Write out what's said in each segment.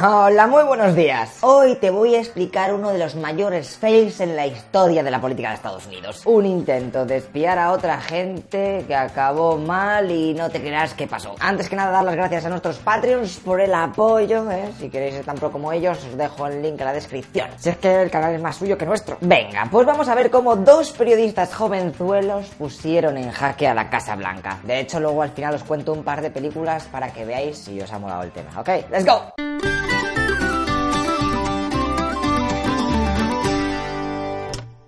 Hola, muy buenos días. Hoy te voy a explicar uno de los mayores fails en la historia de la política de Estados Unidos. Un intento de espiar a otra gente que acabó mal y no te creerás qué pasó. Antes que nada, dar las gracias a nuestros Patreons por el apoyo. ¿eh? Si queréis ser tan pro como ellos, os dejo el link en la descripción. Si es que el canal es más suyo que nuestro. Venga, pues vamos a ver cómo dos periodistas jovenzuelos pusieron en jaque a la Casa Blanca. De hecho, luego al final os cuento un par de películas para que veáis si os ha molado el tema. ¿Ok? ¡Let's go!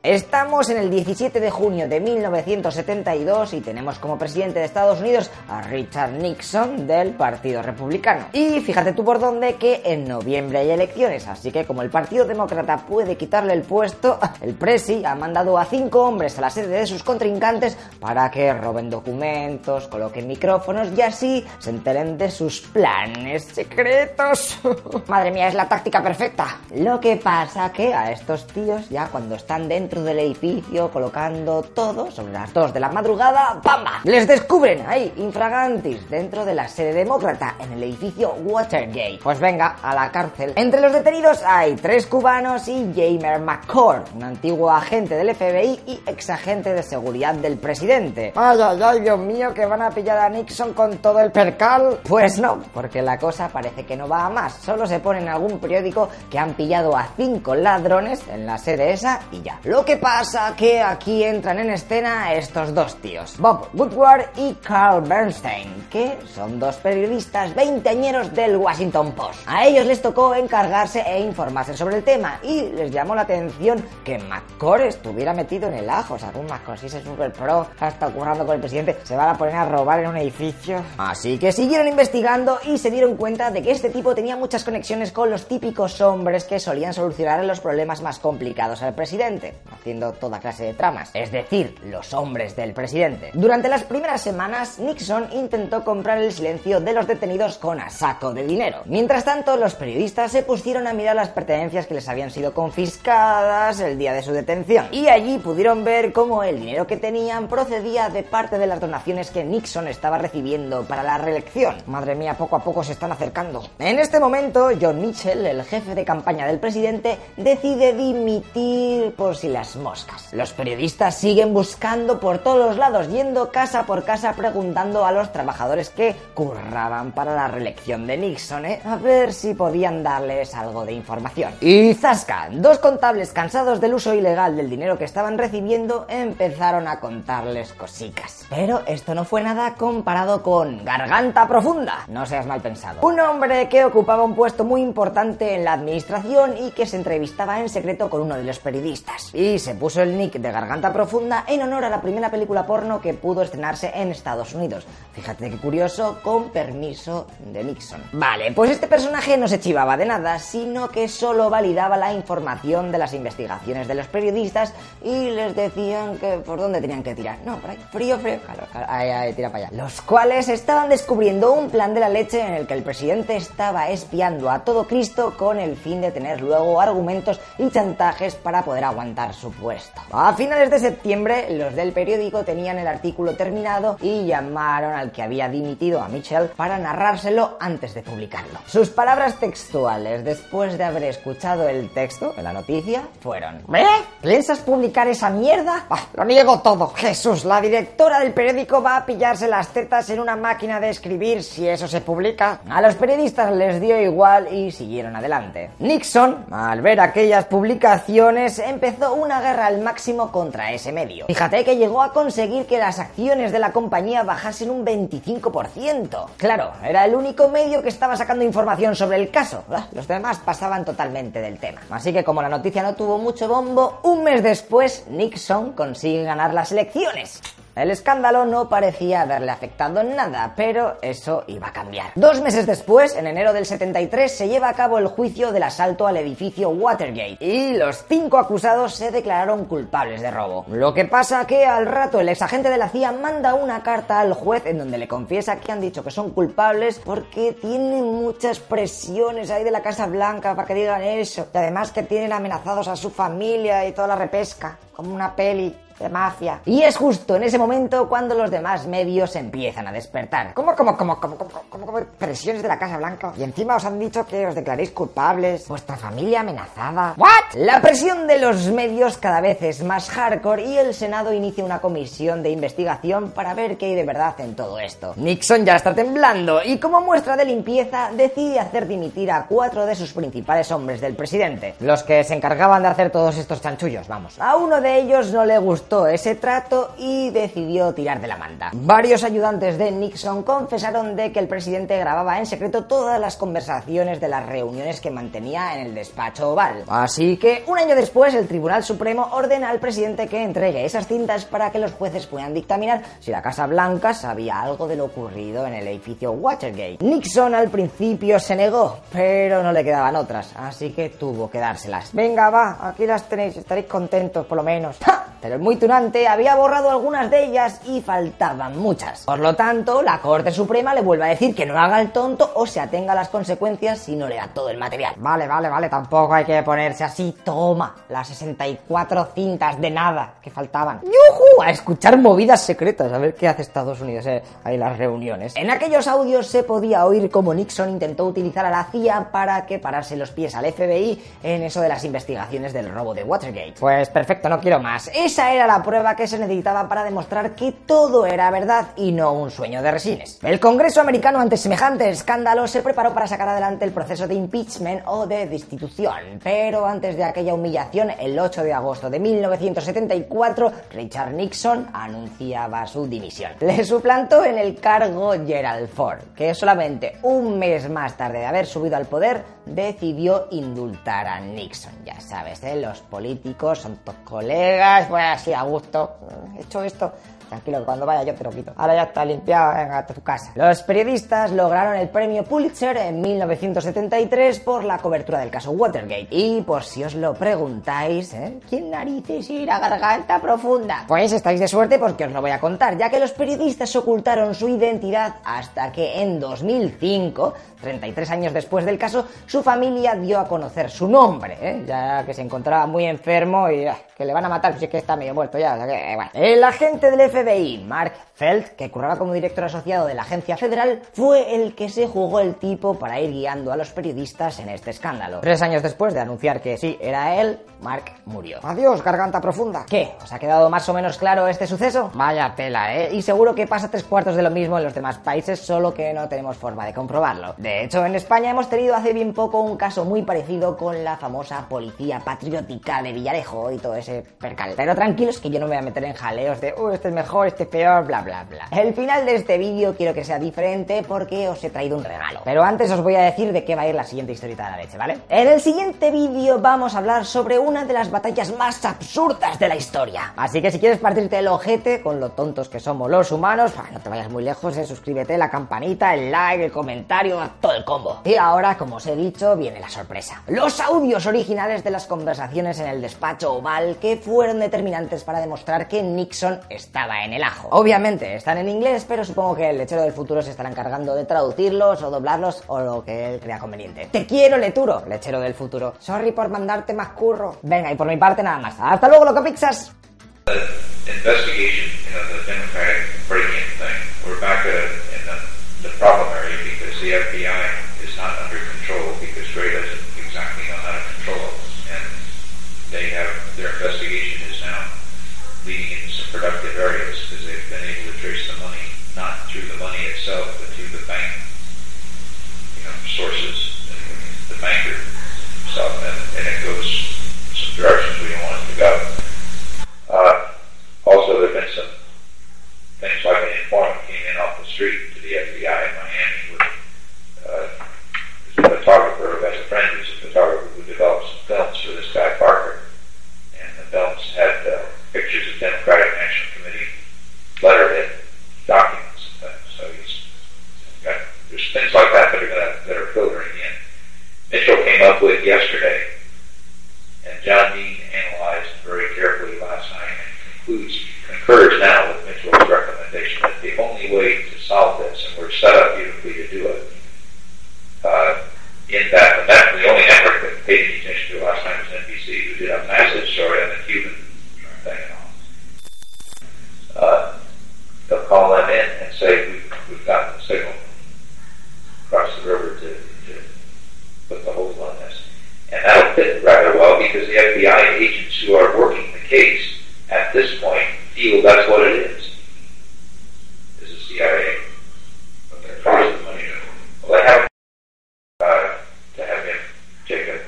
Estamos en el 17 de junio de 1972 y tenemos como presidente de Estados Unidos a Richard Nixon del Partido Republicano. Y fíjate tú por dónde que en noviembre hay elecciones, así que como el Partido Demócrata puede quitarle el puesto, el Presi ha mandado a cinco hombres a la sede de sus contrincantes para que roben documentos, coloquen micrófonos y así se enteren de sus planes secretos. Madre mía, es la táctica perfecta. Lo que pasa que a estos tíos ya cuando están dentro del edificio colocando todo sobre las 2 de la madrugada, ¡pamba! Les descubren ahí, infragantis, dentro de la sede demócrata, en el edificio Watergate. Pues venga, a la cárcel. Entre los detenidos hay tres cubanos y Jamer McCord, un antiguo agente del FBI y ex agente de seguridad del presidente. Ay, ay, ay, Dios mío, que van a pillar a Nixon con todo el percal. Pues no, porque la cosa parece que no va a más. Solo se pone en algún periódico que han pillado a cinco ladrones en la sede esa y ya. Que pasa que aquí entran en escena estos dos tíos, Bob Woodward y Carl Bernstein, que son dos periodistas veinteañeros del Washington Post. A ellos les tocó encargarse e informarse sobre el tema y les llamó la atención que McCord estuviera metido en el ajo. O sea, un McCord si es super pro, está currando con el presidente, se van a poner a robar en un edificio. Así que siguieron investigando y se dieron cuenta de que este tipo tenía muchas conexiones con los típicos hombres que solían solucionar los problemas más complicados al presidente haciendo toda clase de tramas, es decir, los hombres del presidente. Durante las primeras semanas, Nixon intentó comprar el silencio de los detenidos con a saco de dinero. Mientras tanto, los periodistas se pusieron a mirar las pertenencias que les habían sido confiscadas el día de su detención, y allí pudieron ver cómo el dinero que tenían procedía de parte de las donaciones que Nixon estaba recibiendo para la reelección. Madre mía, poco a poco se están acercando. En este momento, John Mitchell, el jefe de campaña del presidente, decide dimitir por si las moscas. Los periodistas siguen buscando por todos los lados, yendo casa por casa preguntando a los trabajadores que curraban para la reelección de Nixon, ¿eh? a ver si podían darles algo de información. Y zasca, dos contables cansados del uso ilegal del dinero que estaban recibiendo empezaron a contarles cositas. Pero esto no fue nada comparado con Garganta Profunda, no seas mal pensado. Un hombre que ocupaba un puesto muy importante en la administración y que se entrevistaba en secreto con uno de los periodistas. Y se puso el nick de Garganta Profunda en honor a la primera película porno que pudo estrenarse en Estados Unidos. Fíjate qué curioso, con permiso de Nixon. Vale, pues este personaje no se chivaba de nada, sino que solo validaba la información de las investigaciones de los periodistas y les decían que por dónde tenían que tirar. No, por ahí, frío, frío, calor, calor. Ahí, tira para allá. Los cuales estaban descubriendo un plan de la leche en el que el presidente estaba espiando a todo Cristo con el fin de tener luego argumentos y chantajes para poder aguantar A finales de septiembre, los del periódico tenían el artículo terminado y llamaron al que había dimitido a Mitchell para narrárselo antes de publicarlo. Sus palabras textuales, después de haber escuchado el texto de la noticia, fueron: ¿Eh? ¿Piensas publicar esa mierda? Bah, lo niego todo. Jesús, la directora del periódico va a pillarse las tetas en una máquina de escribir si eso se publica. A los periodistas les dio igual y siguieron adelante. Nixon, al ver aquellas publicaciones, empezó una guerra al máximo contra ese medio. Fíjate que llegó a conseguir que las acciones de la compañía bajasen un 25%. Claro, era el único medio que estaba sacando información sobre el caso. Ah, Los demás pasaban totalmente del tema. Así que como la noticia no tuvo mucho bombo, un mes después Nixon consigue ganar las elecciones. El escándalo no parecía haberle afectado nada, pero eso iba a cambiar. Dos meses después, en enero del 73, se lleva a cabo el juicio del asalto al edificio Watergate y los cinco acusados se declararon culpables de robo. Lo que pasa que al rato el exagente de la CIA manda una carta al juez en donde le confiesa que han dicho que son culpables porque tienen muchas presiones ahí de la Casa Blanca para que digan eso. Y además que tienen amenazados a su familia y toda la repesca, como una peli de mafia. Y es justo en ese momento cuando los demás medios empiezan a despertar. ¿Cómo, cómo, cómo, cómo, cómo, cómo, cómo presiones de la Casa Blanca? Y encima os han dicho que os declaréis culpables, vuestra familia amenazada. ¿What? La presión de los medios cada vez es más hardcore y el Senado inicia una comisión de investigación para ver qué hay de verdad en todo esto. Nixon ya está temblando y como muestra de limpieza decide hacer dimitir a cuatro de sus principales hombres del presidente, los que se encargaban de hacer todos estos chanchullos, vamos. A uno de ellos no le gustó ese trato y decidió tirar de la manta. Varios ayudantes de Nixon confesaron de que el presidente grababa en secreto todas las conversaciones de las reuniones que mantenía en el despacho oval. Así que un año después el Tribunal Supremo ordena al presidente que entregue esas cintas para que los jueces puedan dictaminar si la Casa Blanca sabía algo de lo ocurrido en el edificio Watergate. Nixon al principio se negó, pero no le quedaban otras, así que tuvo que dárselas. Venga, va, aquí las tenéis, estaréis contentos por lo menos. Pero el muy había borrado algunas de ellas y faltaban muchas. Por lo tanto, la Corte Suprema le vuelve a decir que no haga el tonto o se atenga a las consecuencias si no le da todo el material. Vale, vale, vale, tampoco hay que ponerse así. Toma, las 64 cintas de nada que faltaban. ¡Yujú! A escuchar movidas secretas, a ver qué hace Estados Unidos eh, ahí las reuniones. En aquellos audios se podía oír cómo Nixon intentó utilizar a la CIA para que parase los pies al FBI en eso de las investigaciones del robo de Watergate. Pues perfecto, no quiero más. Esa era la prueba que se necesitaba para demostrar que todo era verdad y no un sueño de resines. El Congreso americano ante semejante escándalo se preparó para sacar adelante el proceso de impeachment o de destitución, pero antes de aquella humillación, el 8 de agosto de 1974, Richard Nixon anunciaba su dimisión. Le suplantó en el cargo Gerald Ford, que solamente un mes más tarde de haber subido al poder decidió indultar a Nixon. Ya sabes, ¿eh? los políticos son tus colegas, pues a gusto. He hecho esto. Tranquilo, que cuando vaya yo te lo quito. Ahora ya está limpiado, venga, a tu casa. Los periodistas lograron el premio Pulitzer en 1973 por la cobertura del caso Watergate. Y por si os lo preguntáis, ¿eh? ¿quién narices irá garganta profunda? Pues estáis de suerte porque os lo voy a contar, ya que los periodistas ocultaron su identidad hasta que en 2005, 33 años después del caso, su familia dio a conocer su nombre, ¿eh? ya que se encontraba muy enfermo y ah, que le van a matar si es que está medio muerto ya. O sea que, eh. El agente del FBI, Mark Felt, que curraba como director asociado de la agencia federal, fue el que se jugó el tipo para ir guiando a los periodistas en este escándalo. Tres años después de anunciar que sí, era él, Mark murió. Adiós, garganta profunda. ¿Qué? ¿Os ha quedado más o menos claro este suceso? Vaya tela, ¿eh? Y seguro que pasa tres cuartos de lo mismo en los demás países, solo que no tenemos forma de comprobarlo. De hecho, en España hemos tenido hace bien poco un caso muy parecido con la famosa policía patriótica de Villarejo y todo ese percal. Pero tranquilos que yo no me voy a meter en jaleos de, uh, este es mejor, este es peor, bla, bla, bla. El final de este vídeo quiero que sea diferente porque os he traído un regalo. Pero antes os voy a decir de qué va a ir la siguiente historieta de la leche, ¿vale? En el siguiente vídeo vamos a hablar sobre una de las batallas más absurdas de la historia. Así que si quieres partirte el ojete con lo tontos que somos los humanos, bah, no te vayas muy lejos, eh, suscríbete, la campanita, el like, el comentario, todo el combo. Y ahora, como os he dicho, viene la sorpresa. Los audios originales de las conversaciones en el despacho oval que fueron determinantes para demostrar que Nixon estaba en el ajo. Obviamente están en inglés, pero supongo que el lechero del futuro se estará encargando de traducirlos o doblarlos o lo que él crea conveniente. Te quiero, Leturo, lechero del futuro. Sorry por mandarte más curro. Venga, y por mi parte nada más. Hasta luego, loco pizzas. investigation, leading into some productive areas because they've been able to trace the money, not through the money itself, but through the bank, you know, sources, the banker who's concurs now with Mitchell's recommendation that the only way to solve this, and we're set up beautifully to do it, uh, in that, that the only network that paid any attention to last time was NBC, who did a massive story on the Cuban thing and all. Uh, they'll call them in and say, we've, we've gotten the signal across the river to, to put the hold on this. And that'll fit rather well because the FBI agents who are working at this point feel that's what it is. This is CIA. the CIA. Okay. Where's the money? Well, they have uh, to have him take an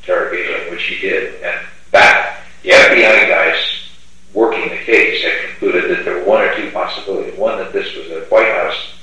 interrogation, which he did, and that the FBI guys working the case had concluded that there were one or two possibilities. One, that this was a White House.